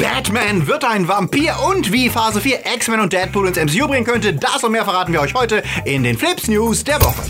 Batman wird ein Vampir und wie Phase 4 X-Men und Deadpool ins MCU bringen könnte, das und mehr verraten wir euch heute in den Flips News der Woche.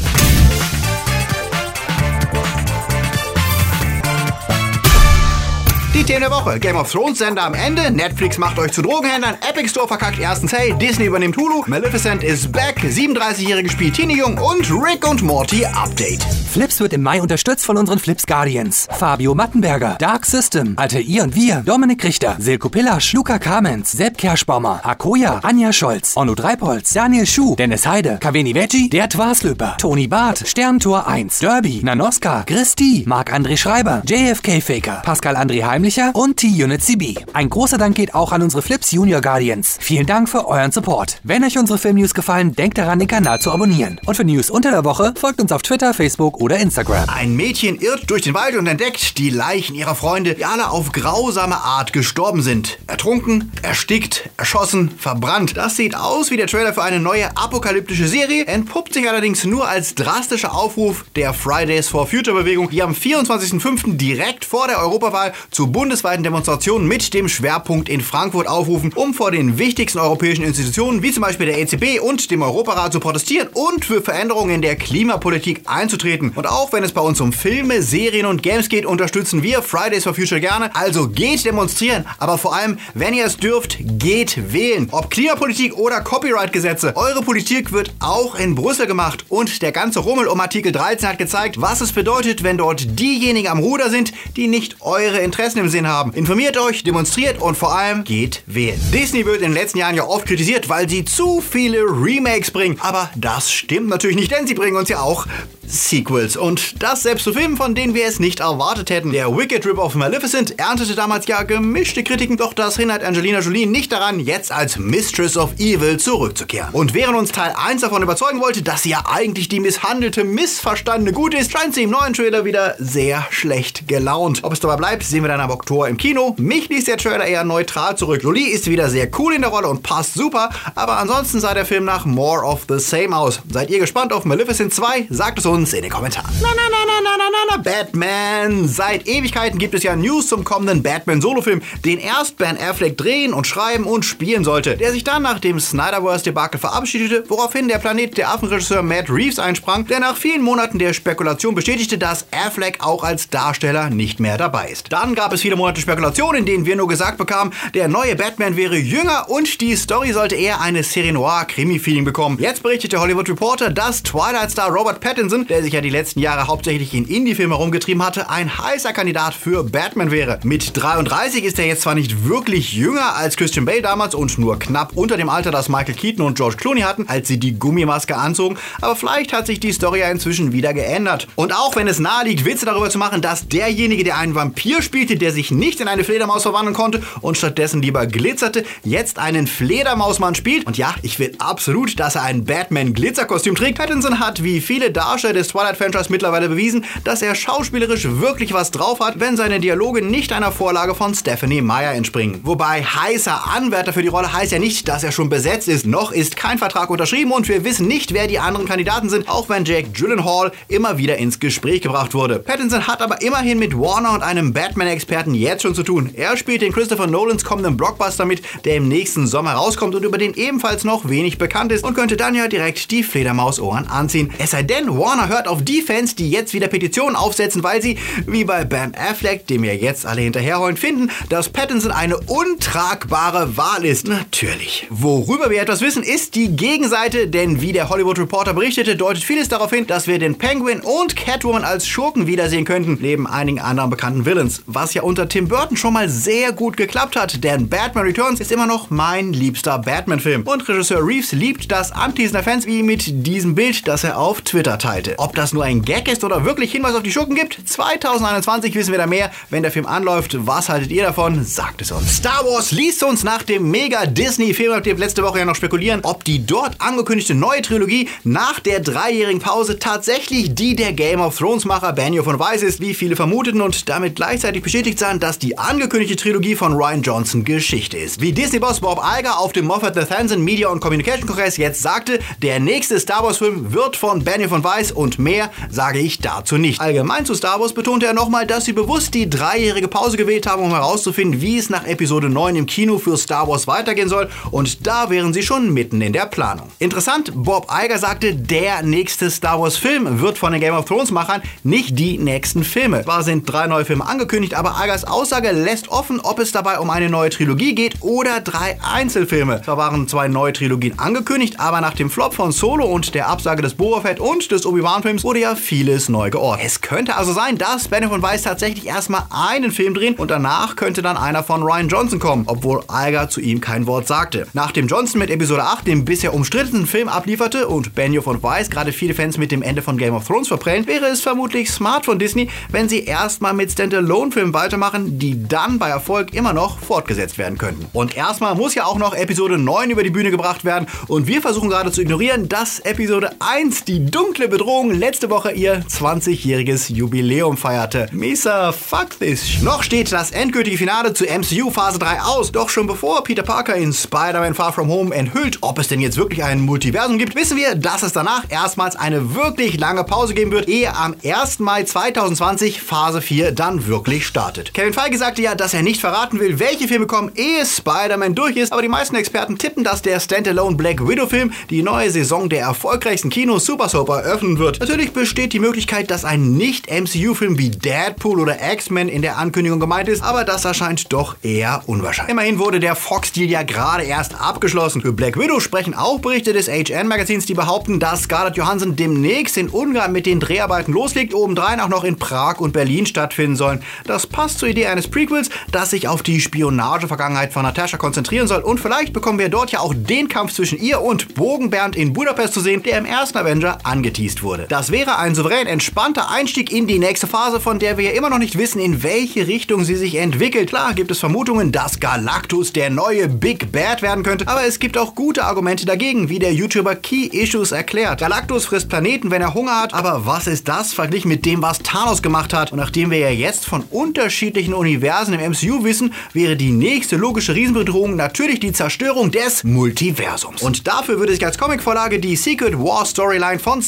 Themen der Woche. Game of Thrones Sender am Ende. Netflix macht euch zu Drogenhändlern. Epic Store verkackt ersten Sale. Disney übernimmt Hulu. Maleficent is back. 37-jährige spielt Teenie-Jung. Und Rick und Morty Update. Flips wird im Mai unterstützt von unseren Flips Guardians. Fabio Mattenberger, Dark System, Alter I und Wir, Dominik Richter, Silko Pillasch, Luca Kamens, Sepp Kerschbaumer, Akoya, Anja Scholz, Onno Dreipolz, Daniel Schuh, Dennis Heide, Kaveni Veggie, Der Twaslöper, Toni Barth, Sterntor 1, Derby, Nanoska, Christi, Marc-André Schreiber, JFK Faker, Pascal André Heimlicher und T-Unit CB. Ein großer Dank geht auch an unsere Flips Junior Guardians. Vielen Dank für euren Support. Wenn euch unsere Filmnews gefallen, denkt daran, den Kanal zu abonnieren. Und für News unter der Woche folgt uns auf Twitter, Facebook oder Instagram. Ein Mädchen irrt durch den Wald und entdeckt die Leichen ihrer Freunde, die alle auf grausame Art gestorben sind. Ertrunken, erstickt, erschossen, verbrannt. Das sieht aus wie der Trailer für eine neue apokalyptische Serie, entpuppt sich allerdings nur als drastischer Aufruf der Fridays for Future Bewegung, die am 24.05. direkt vor der Europawahl zu bundesweiten Demonstrationen mit dem Schwerpunkt in Frankfurt aufrufen, um vor den wichtigsten europäischen Institutionen wie zum Beispiel der EZB und dem Europarat zu protestieren und für Veränderungen in der Klimapolitik einzutreten. Und auch wenn es bei uns um Filme, Serien und Games geht, unterstützen wir Fridays for Future gerne. Also geht demonstrieren, aber vor allem, wenn ihr es dürft, geht wählen. Ob Klimapolitik oder Copyright-Gesetze, eure Politik wird auch in Brüssel gemacht und der ganze Rummel um Artikel 13 hat gezeigt, was es bedeutet, wenn dort diejenigen am Ruder sind, die nicht eure Interessen im Sinn haben. Informiert euch, demonstriert und vor allem geht wählen. Disney wird in den letzten Jahren ja oft kritisiert, weil sie zu viele Remakes bringen. Aber das stimmt natürlich nicht, denn sie bringen uns ja auch Sequels. Und das selbst zu Filmen, von denen wir es nicht erwartet hätten. Der Wicked Rip of Maleficent erntete damals ja gemischte Kritiken, doch das hindert Angelina Jolie nicht daran, jetzt als Mistress of Evil zurückzukehren. Und während uns Teil 1 davon überzeugen wollte, dass sie ja eigentlich die misshandelte, missverstandene Gut ist, scheint sie im neuen Trailer wieder sehr schlecht gelaunt. Ob es dabei bleibt, sehen wir dann am Oktober im Kino. Mich ließ der Trailer eher neutral zurück. Jolie ist wieder sehr cool in der Rolle und passt super, aber ansonsten sah der Film nach more of the same aus. Seid ihr gespannt auf Maleficent 2? Sagt es uns in den Kommentaren. Na, na, na, na, na, na, na, Batman. Seit Ewigkeiten gibt es ja News zum kommenden Batman-Solofilm, den erst Ben Affleck drehen und schreiben und spielen sollte, der sich dann nach dem Snyderverse-Debakel verabschiedete, woraufhin der Planet der Affenregisseur Matt Reeves einsprang, der nach vielen Monaten der Spekulation bestätigte, dass Affleck auch als Darsteller nicht mehr dabei ist. Dann gab es viele Monate Spekulation, in denen wir nur gesagt bekamen, der neue Batman wäre jünger und die Story sollte eher eine Serie Noir Krimi-Feeling bekommen. Jetzt berichtet der Hollywood Reporter, dass Twilight-Star Robert Pattinson, der sich ja die letzten Jahre hauptsächlich in Indie-Filme herumgetrieben hatte, ein heißer Kandidat für Batman wäre. Mit 33 ist er jetzt zwar nicht wirklich jünger als Christian Bale damals und nur knapp unter dem Alter, das Michael Keaton und George Clooney hatten, als sie die Gummimaske anzogen, aber vielleicht hat sich die Story ja inzwischen wieder geändert. Und auch wenn es nahe liegt, Witze darüber zu machen, dass derjenige, der einen Vampir spielte, der sich nicht in eine Fledermaus verwandeln konnte und stattdessen lieber glitzerte, jetzt einen Fledermausmann spielt. Und ja, ich will absolut, dass er ein Batman-Glitzerkostüm trägt. Pattinson hat wie viele Darsteller des Twilight-Franchise mittlerweile bewiesen, dass er schauspielerisch wirklich was drauf hat, wenn seine Dialoge nicht einer Vorlage von Stephanie Meyer entspringen. Wobei heißer Anwärter für die Rolle heißt ja nicht, dass er schon besetzt ist. Noch ist kein Vertrag unterschrieben und wir wissen nicht, wer die anderen Kandidaten sind, auch wenn Jake Gyllenhaal immer wieder ins Gespräch gebracht wurde. Pattinson hat aber immerhin mit Warner und einem Batman-Experten jetzt schon zu tun. Er spielt den Christopher Nolans kommenden Blockbuster mit, der im nächsten Sommer rauskommt und über den ebenfalls noch wenig bekannt ist und könnte dann ja direkt die Fledermausohren anziehen. Es sei denn, Warner hört auf die Fans, die jetzt wieder Petitionen aufsetzen, weil sie, wie bei Ben Affleck, dem ja jetzt alle hinterherholen, finden, dass Pattinson eine untragbare Wahl ist. Natürlich. Worüber wir etwas wissen, ist die Gegenseite, denn wie der Hollywood Reporter berichtete, deutet vieles darauf hin, dass wir den Penguin und Catwoman als Schurken wiedersehen könnten, neben einigen anderen bekannten Villains. Was ja unter Tim Burton schon mal sehr gut geklappt hat, denn Batman Returns ist immer noch mein liebster Batman-Film. Und Regisseur Reeves liebt das Anteasen der Fans wie mit diesem Bild, das er auf Twitter teilte. Ob das nur ein Gag ist oder wirklich Hinweis auf die Schurken gibt, 2021 wissen wir da mehr. Wenn der Film anläuft, was haltet ihr davon? Sagt es uns. Star Wars liest uns nach dem mega Disney-Film, letzte Woche ja noch spekulieren, ob die dort angekündigte neue Trilogie nach der dreijährigen Pause tatsächlich die der Game of Thrones-Macher Benioff von Weiss ist, wie viele vermuteten und damit gleichzeitig bestätigt sahen, dass die angekündigte Trilogie von Ryan Johnson Geschichte ist. Wie Disney-Boss Bob Iger auf dem Moffat Nathaniel Media und Communication Kongress jetzt sagte, der nächste Star Wars-Film wird von Benioff von Weiss und mehr sage ich dazu nicht. Allgemein zu Star Wars betonte er nochmal, dass sie bewusst die dreijährige Pause gewählt haben, um herauszufinden, wie es nach Episode 9 im Kino für Star Wars weitergehen soll und da wären sie schon mitten in der Planung. Interessant, Bob Iger sagte, der nächste Star Wars Film wird von den Game of Thrones Machern nicht die nächsten Filme. Zwar sind drei neue Filme angekündigt, aber Igers Aussage lässt offen, ob es dabei um eine neue Trilogie geht oder drei Einzelfilme. Zwar waren zwei neue Trilogien angekündigt, aber nach dem Flop von Solo und der Absage des Boba Fett und des Obi-Wan-Films wurde ja vieles neu geordnet. Es könnte also sein, dass Benioff und Weiss tatsächlich erstmal einen Film drehen und danach könnte dann einer von Ryan Johnson kommen, obwohl Iger zu ihm kein Wort sagte. Nachdem Johnson mit Episode 8 den bisher umstrittenen Film ablieferte und Benioff und Weiss gerade viele Fans mit dem Ende von Game of Thrones verprellen, wäre es vermutlich smart von Disney, wenn sie erstmal mit Standalone-Filmen weitermachen, die dann bei Erfolg immer noch fortgesetzt werden könnten. Und erstmal muss ja auch noch Episode 9 über die Bühne gebracht werden und wir versuchen gerade zu ignorieren, dass Episode 1, die dunkle Bedrohung, letzte Woche ihr 20-jähriges Jubiläum feierte. Misa, fuck this. Noch steht das endgültige Finale zu MCU Phase 3 aus, doch schon bevor Peter Parker in Spider-Man Far From Home enthüllt, ob es denn jetzt wirklich ein Multiversum gibt, wissen wir, dass es danach erstmals eine wirklich lange Pause geben wird, ehe am 1. Mai 2020 Phase 4 dann wirklich startet. Kevin Feige sagte ja, dass er nicht verraten will, welche Filme kommen, ehe Spider-Man durch ist, aber die meisten Experten tippen, dass der Standalone Black Widow Film die neue Saison der erfolgreichsten Kinos Super Soap eröffnen wird. Natürlich besteht die Möglichkeit, dass ein Nicht-MCU-Film wie Deadpool oder X-Men in der Ankündigung gemeint ist, aber das erscheint doch eher unwahrscheinlich. Immerhin wurde der Fox-Deal ja gerade erst abgeschlossen. Für Black Widow sprechen auch Berichte des HN-Magazins, die behaupten, dass Scarlett Johansson demnächst in Ungarn mit den Dreharbeiten loslegt, obendrein auch noch in Prag und Berlin stattfinden sollen. Das passt zur Idee eines Prequels, das sich auf die Spionage-Vergangenheit von Natascha konzentrieren soll und vielleicht bekommen wir dort ja auch den Kampf zwischen ihr und Bogenbernd in Budapest zu sehen, der im ersten Avenger angeteased wurde. Das wäre ein souverän entspannter Einstieg in die nächste Phase, von der wir ja immer noch nicht wissen, in welche Richtung sie sich entwickelt. Klar gibt es Vermutungen, dass Galactus der neue Big Bad werden könnte, aber es gibt auch gute Argumente dagegen, wie der YouTuber Key Issues erklärt. Galactus frisst Planeten, wenn er Hunger hat, aber was ist das verglichen mit dem, was Thanos gemacht hat? Und nachdem wir ja jetzt von unterschiedlichen Universen im MCU wissen, wäre die nächste logische Riesenbedrohung natürlich die Zerstörung des Multiversums. Und dafür würde sich als Comicvorlage die Secret War Storyline von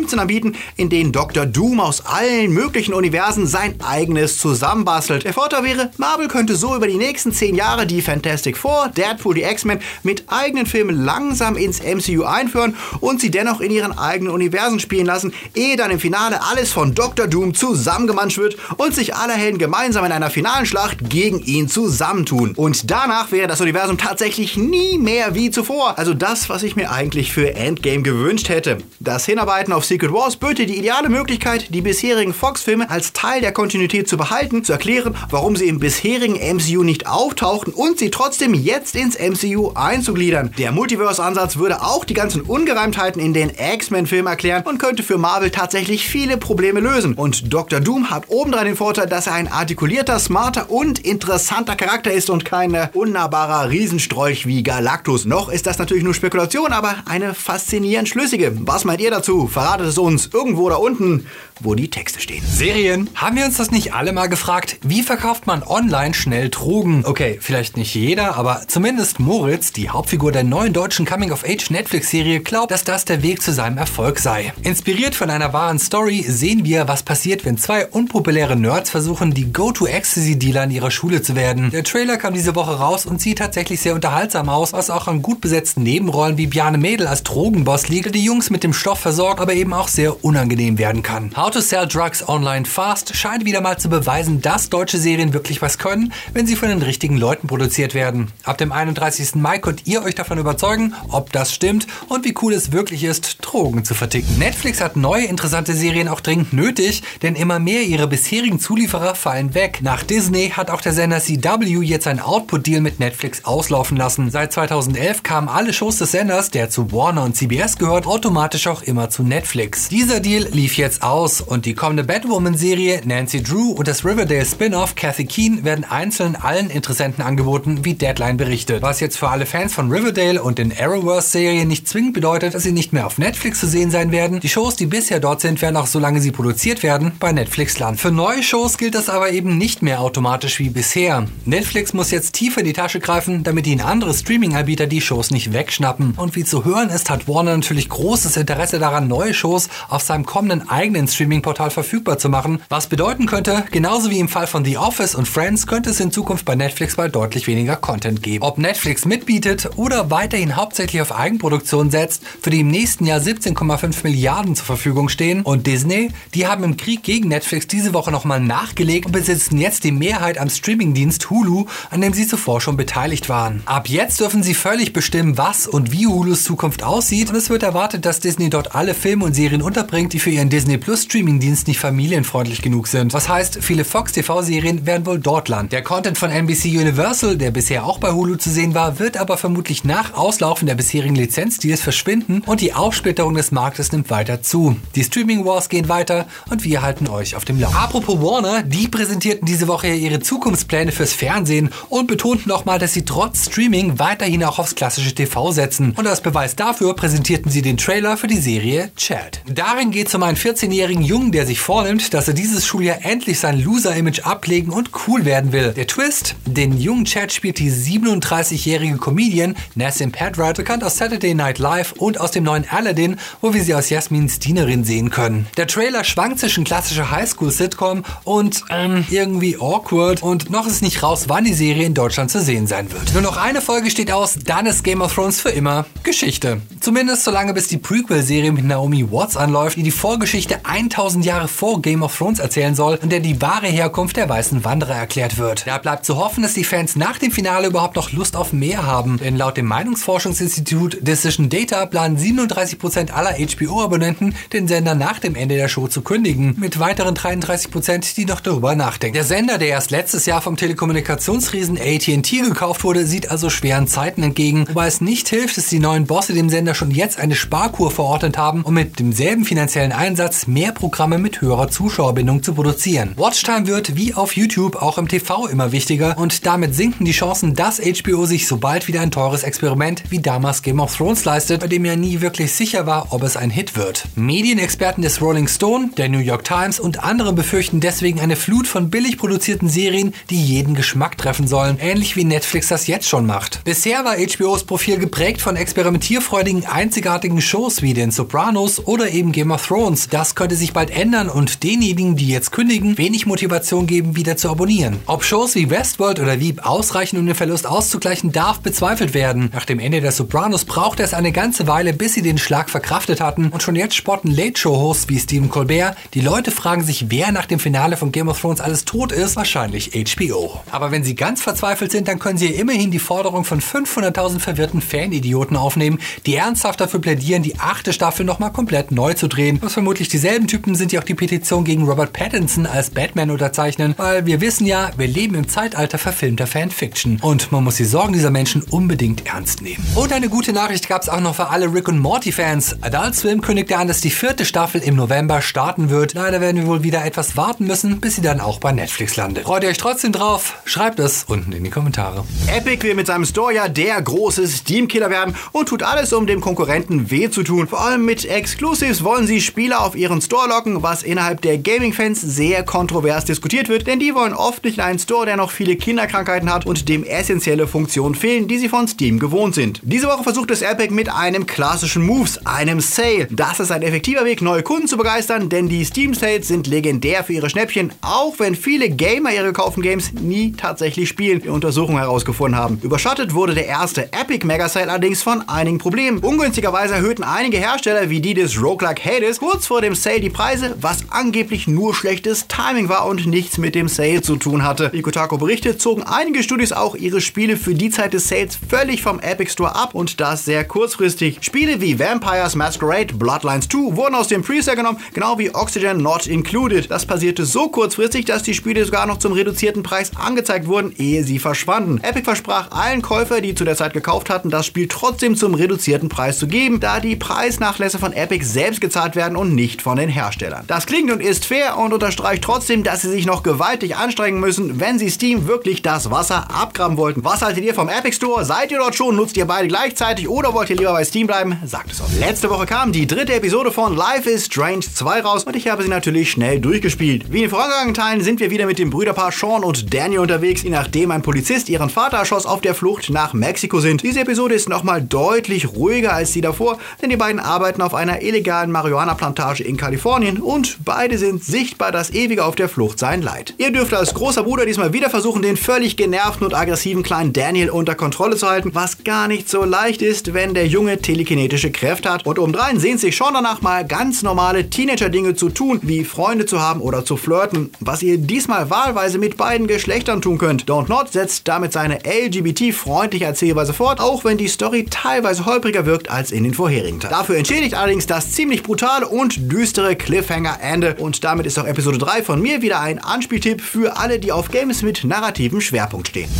2015 anbieten, in denen Dr. Doom aus allen möglichen Universen sein eigenes zusammenbastelt. Der Vorteil wäre, Marvel könnte so über die nächsten 10 Jahre die Fantastic Four, Deadpool, die X-Men mit eigenen Filmen langsam ins MCU einführen und sie dennoch in ihren eigenen Universen spielen lassen, ehe dann im Finale alles von Dr. Doom zusammengemanscht wird und sich alle Helden gemeinsam in einer finalen Schlacht gegen ihn zusammentun. Und danach wäre das Universum tatsächlich nie mehr wie zuvor. Also das, was ich mir eigentlich für Endgame gewünscht hätte. Das Hinarbeiten auf Secret Wars böte die ideale Möglichkeit, die bisherigen Fox-Filme als Teil der Kontinuität zu behalten, zu erklären, warum sie im bisherigen MCU nicht auftauchten und sie trotzdem jetzt ins MCU einzugliedern. Der Multiverse-Ansatz würde auch die ganzen Ungereimtheiten in den X-Men-Filmen erklären und könnte für Marvel tatsächlich viele Probleme lösen. Und Dr. Doom hat obendrein den Vorteil, dass er ein artikulierter, smarter und interessanter Charakter ist und kein unnahbarer Riesenstrolch wie Galactus. Noch ist das natürlich nur Spekulation, aber eine faszinierend schlüssige. Was meint ihr dazu? Verratet es uns irgendwo da unten, wo die Texte stehen. Serien. Haben wir uns das nicht alle mal gefragt? Wie verkauft man online schnell Drogen? Okay, vielleicht nicht jeder, aber zumindest Moritz, die Hauptfigur der neuen deutschen Coming-of-Age-Netflix-Serie, glaubt, dass das der Weg zu seinem Erfolg sei. Inspiriert von einer wahren Story sehen wir, was passiert, wenn zwei unpopuläre Nerds versuchen, die Go-To-Ecstasy-Dealer in ihrer Schule zu werden. Der Trailer kam diese Woche raus und sieht tatsächlich sehr unterhaltsam aus, was auch an gut besetzten Nebenrollen wie Bjarne Mädel als Drogenboss liegt, die Jungs mit dem Stoff versorgt, aber eben auch sehr unangenehm werden kann. How to Sell Drugs Online Fast scheint wieder mal zu beweisen, dass deutsche Serien wirklich was können, wenn sie von den richtigen Leuten produziert werden. Ab dem 31. Mai könnt ihr euch davon überzeugen, ob das stimmt und wie cool es wirklich ist, Drogen zu verticken. Netflix hat neue interessante Serien auch dringend nötig, denn immer mehr ihrer bisherigen Zulieferer fallen weg. Nach Disney hat auch der Sender CW jetzt ein Output-Deal mit Netflix auslaufen lassen. Seit 2011 kamen alle Shows des Senders, der zu Warner und CBS gehört, automatisch auch immer zu Netflix. Dieser Deal lief jetzt aus und die kommende Batwoman-Serie Nancy Drew und das Riverdale Spin-off Kathy Keen werden einzeln allen Interessenten angeboten, wie Deadline berichtet. Was jetzt für alle Fans von Riverdale und den Arrowverse-Serien nicht zwingend bedeutet, dass sie nicht mehr auf Netflix zu sehen sein werden. Die Shows, die bisher dort sind, werden auch solange sie produziert werden, bei Netflix landen. Für neue Shows gilt das aber eben nicht mehr automatisch wie bisher. Netflix muss jetzt tiefer in die Tasche greifen, damit ihnen andere Streaming-Anbieter die Shows nicht wegschnappen. Und wie zu hören ist, hat Warner natürlich großes Interesse daran, neue Shows auf seinem kommenden eigenen Streaming-Portal verfügbar zu machen, was bedeuten könnte, genauso wie im Fall von The Office und Friends könnte es in Zukunft bei Netflix bald deutlich weniger Content geben. Ob Netflix mitbietet oder weiterhin hauptsächlich auf Eigenproduktion setzt, für die im nächsten Jahr 17,5 Milliarden zur Verfügung stehen und Disney, die haben im Krieg gegen Netflix diese Woche nochmal nachgelegt und besitzen jetzt die Mehrheit am Streamingdienst Hulu, an dem sie zuvor schon beteiligt waren. Ab jetzt dürfen sie völlig bestimmen, was und wie Hulus Zukunft aussieht und es wird erwartet, dass Disney dort alle Filme und Serien unterbringt, die für ihren Disney Plus Streamingdienst nicht familienfreundlich genug sind. Was heißt, viele Fox TV Serien werden wohl dort landen. Der Content von NBC Universal, der bisher auch bei Hulu zu sehen war, wird aber vermutlich nach Auslaufen der bisherigen Lizenzdeals verschwinden und die Aufsplitterung des Marktes nimmt weiter zu. Die Streaming Wars gehen weiter und wir halten euch auf dem Laufenden. Apropos Warner, die präsentierten diese Woche ihre Zukunftspläne fürs Fernsehen und betonten nochmal, dass sie trotz Streaming weiterhin auch aufs klassische TV setzen. Und als Beweis dafür präsentierten sie den Trailer für die Serie Chad. Darin geht es um einen 14-jährigen Jungen, der sich vornimmt, dass er dieses Schuljahr endlich sein Loser-Image ablegen und cool werden will. Der Twist? Den jungen Chad spielt die 37-jährige Comedian Nassim Pedrad, bekannt aus Saturday Night Live und aus dem neuen Aladdin, wo wir sie als Jasmins Dienerin sehen können. Der Trailer schwankt zwischen klassischer Highschool-Sitcom und ähm, irgendwie awkward und noch ist nicht raus, wann die Serie in Deutschland zu sehen sein wird. Nur noch eine Folge steht aus, dann ist Game of Thrones für immer Geschichte. Zumindest solange bis die Prequel-Serie mit Naomi Watts anläuft, die die Vorgeschichte 1000 Jahre vor Game of Thrones erzählen soll und der die wahre Herkunft der weißen Wanderer erklärt wird. Da bleibt zu hoffen, dass die Fans nach dem Finale überhaupt noch Lust auf mehr haben, denn laut dem Meinungsforschungsinstitut Decision Data planen 37% aller HBO-Abonnenten, den Sender nach dem Ende der Show zu kündigen, mit weiteren 33%, die noch darüber nachdenken. Der Sender, der erst letztes Jahr vom Telekommunikationsriesen AT&T gekauft wurde, sieht also schweren Zeiten entgegen, wobei es nicht hilft, dass die neuen Bosse dem Sender schon jetzt eine Sparkur verordnet haben, um mit demselben finanziellen Einsatz mehr Programme mit höherer Zuschauerbindung zu produzieren. Watchtime wird wie auf YouTube auch im TV immer wichtiger und damit sinken die Chancen, dass HBO sich sobald wieder ein teures Experiment wie damals Game of Thrones leistet, bei dem ja nie wirklich sicher war, ob es ein Hit wird. Medienexperten des Rolling Stone, der New York Times und andere befürchten deswegen eine Flut von billig produzierten Serien, die jeden Geschmack treffen sollen, ähnlich wie Netflix das jetzt schon macht. Bisher war HBOs Profil geprägt von experimentierfreudigen, einzigartigen Shows wie den Sopranos oder eben Game of Thrones. Das könnte sich bald ändern und denjenigen, die jetzt kündigen, wenig Motivation geben, wieder zu abonnieren. Ob Shows wie Westworld oder Veep ausreichen, um den Verlust auszugleichen, darf bezweifelt werden. Nach dem Ende der Sopranos brauchte es eine ganze Weile, bis sie den Schlag verkraftet hatten und schon jetzt spotten Late-Show-Hosts wie Stephen Colbert. Die Leute fragen sich, wer nach dem Finale von Game of Thrones alles tot ist. Wahrscheinlich HBO. Aber wenn sie ganz verzweifelt sind, dann können sie immerhin die Forderung von 500.000 verwirrten Fanidioten aufnehmen, die ernsthaft dafür plädieren, die achte Staffel nochmal komplett neu zu drehen. Was vermutlich dieselben Typen sind, die auch die Petition gegen Robert Pattinson als Batman unterzeichnen, weil wir wissen ja, wir leben im Zeitalter verfilmter Fanfiction und man muss die Sorgen dieser Menschen unbedingt ernst nehmen. Und eine gute Nachricht gab es auch noch für alle Rick und Morty Fans. Adult Swim kündigte an, dass die vierte Staffel im November starten wird. Leider werden wir wohl wieder etwas warten müssen, bis sie dann auch bei Netflix landet. Freut ihr euch trotzdem drauf? Schreibt es unten in die Kommentare. Epic will mit seinem Store ja der große Steam-Killer werden und tut alles, um dem Konkurrenten weh zu tun. Vor allem mit Exclusives wollen sie Spieler auf ihren Store locken, was innerhalb der Gaming-Fans sehr kontrovers diskutiert wird, denn die wollen oft nicht einen Store, der noch viele Kinderkrankheiten hat und dem essentielle Funktionen fehlen, die sie von Steam gewohnt sind. Diese Woche versucht es Epic mit einem klassischen Moves, einem Sale. Das ist ein effektiver Weg, neue Kunden zu begeistern, denn die Steam Sales sind legendär für ihre Schnäppchen, auch wenn viele Gamer ihre gekauften Games nie tatsächlich spielen, wie Untersuchungen herausgefunden haben. Überschattet wurde der erste Epic Mega Sale allerdings von einigen Problemen. Ungünstigerweise erhöhten einige Hersteller wie die des Roguelike Hades kurz vor dem Sale die Preise, was angeblich nur schlechtes Timing war und nichts mit dem Sale zu tun hatte. Wie Kotaku berichtet, zogen einige Studios auch ihre Spiele für die Zeit des Sales völlig vom Epic Store ab und das sehr kurzfristig. Spiele wie Vampires Masquerade, Bloodlines 2 wurden aus dem Presale genommen, genau wie Oxygen Not Included. Das passierte so kurzfristig, dass die Spiele sogar noch zum reduzierten Preis angezeigt wurden, ehe sie verschwanden. Epic versprach allen Käufer, die zu der Zeit gekauft hatten, das Spiel trotzdem zum reduzierten Preis zu geben, da die Preisnachlässe von Epic selbst gezahlt werden und nicht von den Herstellern. Das klingt und ist fair und unterstreicht trotzdem, dass sie sich noch gewaltig anstrengen müssen, wenn sie Steam wirklich das Wasser abgraben wollten. Was haltet ihr vom Epic Store? Seid ihr dort schon? Nutzt ihr beide gleichzeitig oder wollt ihr lieber bei Steam bleiben? Sagt es uns. Letzte Woche kam die dritte Episode von Life is Strange 2 raus und ich habe sie natürlich schnell durchgespielt. Wie in den vorangegangenen Teilen sind wir wieder mit dem Brüderpaar Sean und Daniel unterwegs, je nachdem ein Polizist ihren Vater erschoss, auf der Flucht nach Mexiko sind. Diese Episode ist nochmal deutlich ruhiger als die davor, denn die beiden arbeiten auf einer illegalen Marihuana-Plantage in Kalifornien und beide sind sichtbar das ewige auf der Flucht sein Leid. Ihr dürft als großer Bruder diesmal wieder versuchen, den völlig genervten und aggressiven kleinen Daniel unter Kontrolle zu halten, was gar nicht so leicht ist, wenn der Junge telekinetische Kräfte hat. Und obendrein sehnt sich schon danach mal ganz normale Teenager-Dinge zu tun, wie Freunde zu haben oder zu flirten, was ihr diesmal wahlweise mit beiden Geschlechtern tun könnt. Don't Not setzt damit seine LGBT-freundliche Erzählweise fort, auch wenn die Story teilweise holpriger wirkt als in den vorherigen Teilen. Dafür entschädigt allerdings das ziemlich brutale und düstere Cliffhanger-Ende und damit ist auch Episode 3 von mir wieder ein Anspieltipp für alle, die auf Games mit narrativem Schwerpunkt stehen.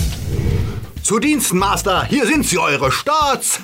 Zu Diensten, Master. Hier sind sie, eure Starts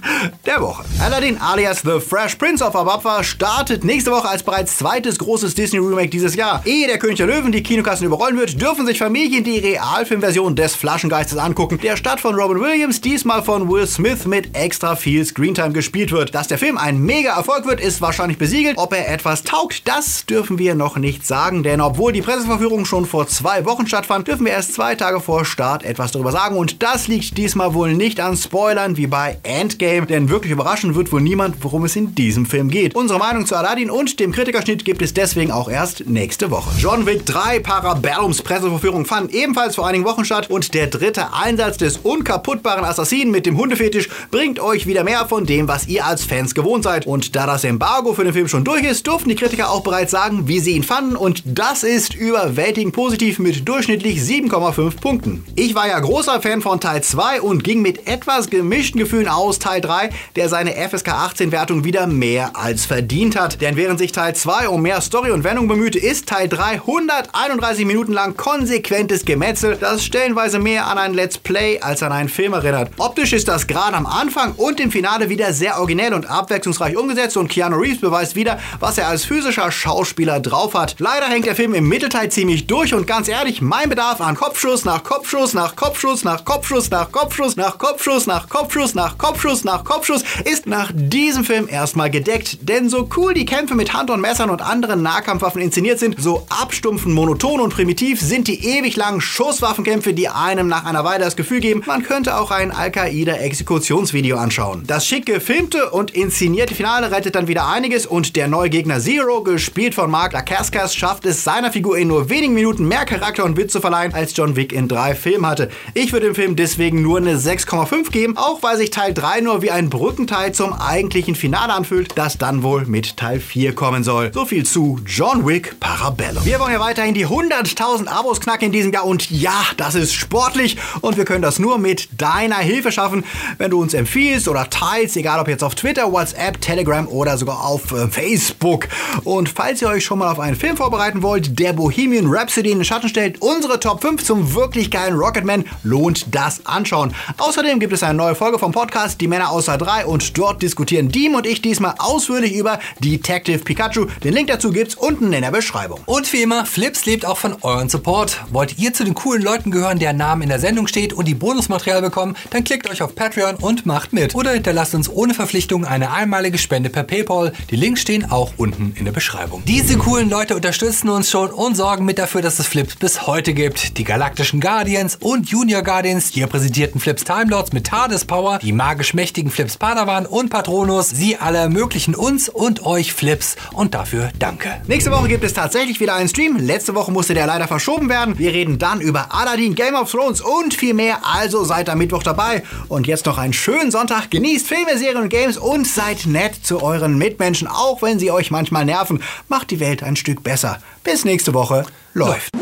der Woche. Aladdin alias The Fresh Prince of Ababwa startet nächste Woche als bereits zweites großes Disney-Remake dieses Jahr. Ehe der König der Löwen die Kinokassen überrollen wird, dürfen sich Familien die Realfilmversion des Flaschengeistes angucken, der statt von Robin Williams diesmal von Will Smith mit extra viel Screentime gespielt wird. Dass der Film ein Mega-Erfolg wird, ist wahrscheinlich besiegelt. Ob er etwas taugt, das dürfen wir noch nicht sagen, denn obwohl die Presseverführung schon vor zwei Wochen stattfand, dürfen wir erst zwei Tage vor Start etwas darüber sagen und das liegt diesmal wohl nicht an Spoilern wie bei Endgame, denn wirklich überraschen wird wohl niemand, worum es in diesem Film geht. Unsere Meinung zu Aladdin und dem Kritikerschnitt gibt es deswegen auch erst nächste Woche. John Wick 3 Parabellums Presseverführung fand ebenfalls vor einigen Wochen statt und der dritte Einsatz des unkaputtbaren Assassinen mit dem Hundefetisch bringt euch wieder mehr von dem, was ihr als Fans gewohnt seid. Und da das Embargo für den Film schon durch ist, durften die Kritiker auch bereits sagen, wie sie ihn fanden und das ist überwältigend positiv mit durchschnittlich 7,5 Punkten. Ich war ja großer Fan von Teil 2 2 und ging mit etwas gemischten Gefühlen aus Teil 3, der seine FSK 18 Wertung wieder mehr als verdient hat. Denn während sich Teil 2 um mehr Story und Wendung bemühte, ist Teil 3 131 Minuten lang konsequentes Gemetzel, das stellenweise mehr an ein Let's Play als an einen Film erinnert. Optisch ist das gerade am Anfang und im Finale wieder sehr originell und abwechslungsreich umgesetzt und Keanu Reeves beweist wieder, was er als physischer Schauspieler drauf hat. Leider hängt der Film im Mittelteil ziemlich durch und ganz ehrlich, mein Bedarf an Kopfschuss nach Kopfschuss nach Kopfschuss nach Kopfschuss nach nach Kopfschuss nach Kopfschuss nach Kopfschuss nach Kopfschuss nach Kopfschuss ist nach diesem Film erstmal gedeckt. Denn so cool die Kämpfe mit Hand und Messern und anderen Nahkampfwaffen inszeniert sind, so abstumpfen, monoton und primitiv sind die ewig langen Schusswaffenkämpfe, die einem nach einer Weile das Gefühl geben, man könnte auch ein Al-Qaida-Exekutionsvideo anschauen. Das schick gefilmte und inszenierte Finale rettet dann wieder einiges und der neue Gegner Zero, gespielt von Mark Lakarskas, schafft es seiner Figur in nur wenigen Minuten mehr Charakter und Witz zu verleihen, als John Wick in drei Filmen hatte. Ich würde dem Film deswegen deswegen nur eine 6,5 geben, auch weil sich Teil 3 nur wie ein Brückenteil zum eigentlichen Finale anfühlt, das dann wohl mit Teil 4 kommen soll. So viel zu John Wick Parabellum. Wir wollen ja weiterhin die 100.000 Abos knacken in diesem Jahr und ja, das ist sportlich und wir können das nur mit deiner Hilfe schaffen, wenn du uns empfiehlst oder teilst, egal ob jetzt auf Twitter, WhatsApp, Telegram oder sogar auf äh, Facebook. Und falls ihr euch schon mal auf einen Film vorbereiten wollt, der Bohemian Rhapsody in den Schatten stellt, unsere Top 5 zum wirklich geilen Rocketman, lohnt das an anschauen. Außerdem gibt es eine neue Folge vom Podcast Die Männer außer drei und dort diskutieren Diem und ich diesmal ausführlich über Detective Pikachu. Den Link dazu gibt's unten in der Beschreibung. Und wie immer, Flips lebt auch von euren Support. Wollt ihr zu den coolen Leuten gehören, deren Name in der Sendung steht und die Bonusmaterial bekommen, dann klickt euch auf Patreon und macht mit. Oder hinterlasst uns ohne Verpflichtung eine einmalige Spende per PayPal. Die Links stehen auch unten in der Beschreibung. Diese coolen Leute unterstützen uns schon und sorgen mit dafür, dass es Flips bis heute gibt. Die Galaktischen Guardians und Junior Guardians, die ihr präsentiert liquidierten Flips Timelords mit TARDIS Power, die magisch mächtigen Flips Padawan und Patronus. Sie alle ermöglichen uns und euch Flips und dafür danke. Nächste Woche gibt es tatsächlich wieder einen Stream. Letzte Woche musste der leider verschoben werden. Wir reden dann über Aladdin, Game of Thrones und viel mehr. Also seid am Mittwoch dabei. Und jetzt noch einen schönen Sonntag. Genießt Filme, Serien und Games und seid nett zu euren Mitmenschen, auch wenn sie euch manchmal nerven. Macht die Welt ein Stück besser. Bis nächste Woche. Läuft.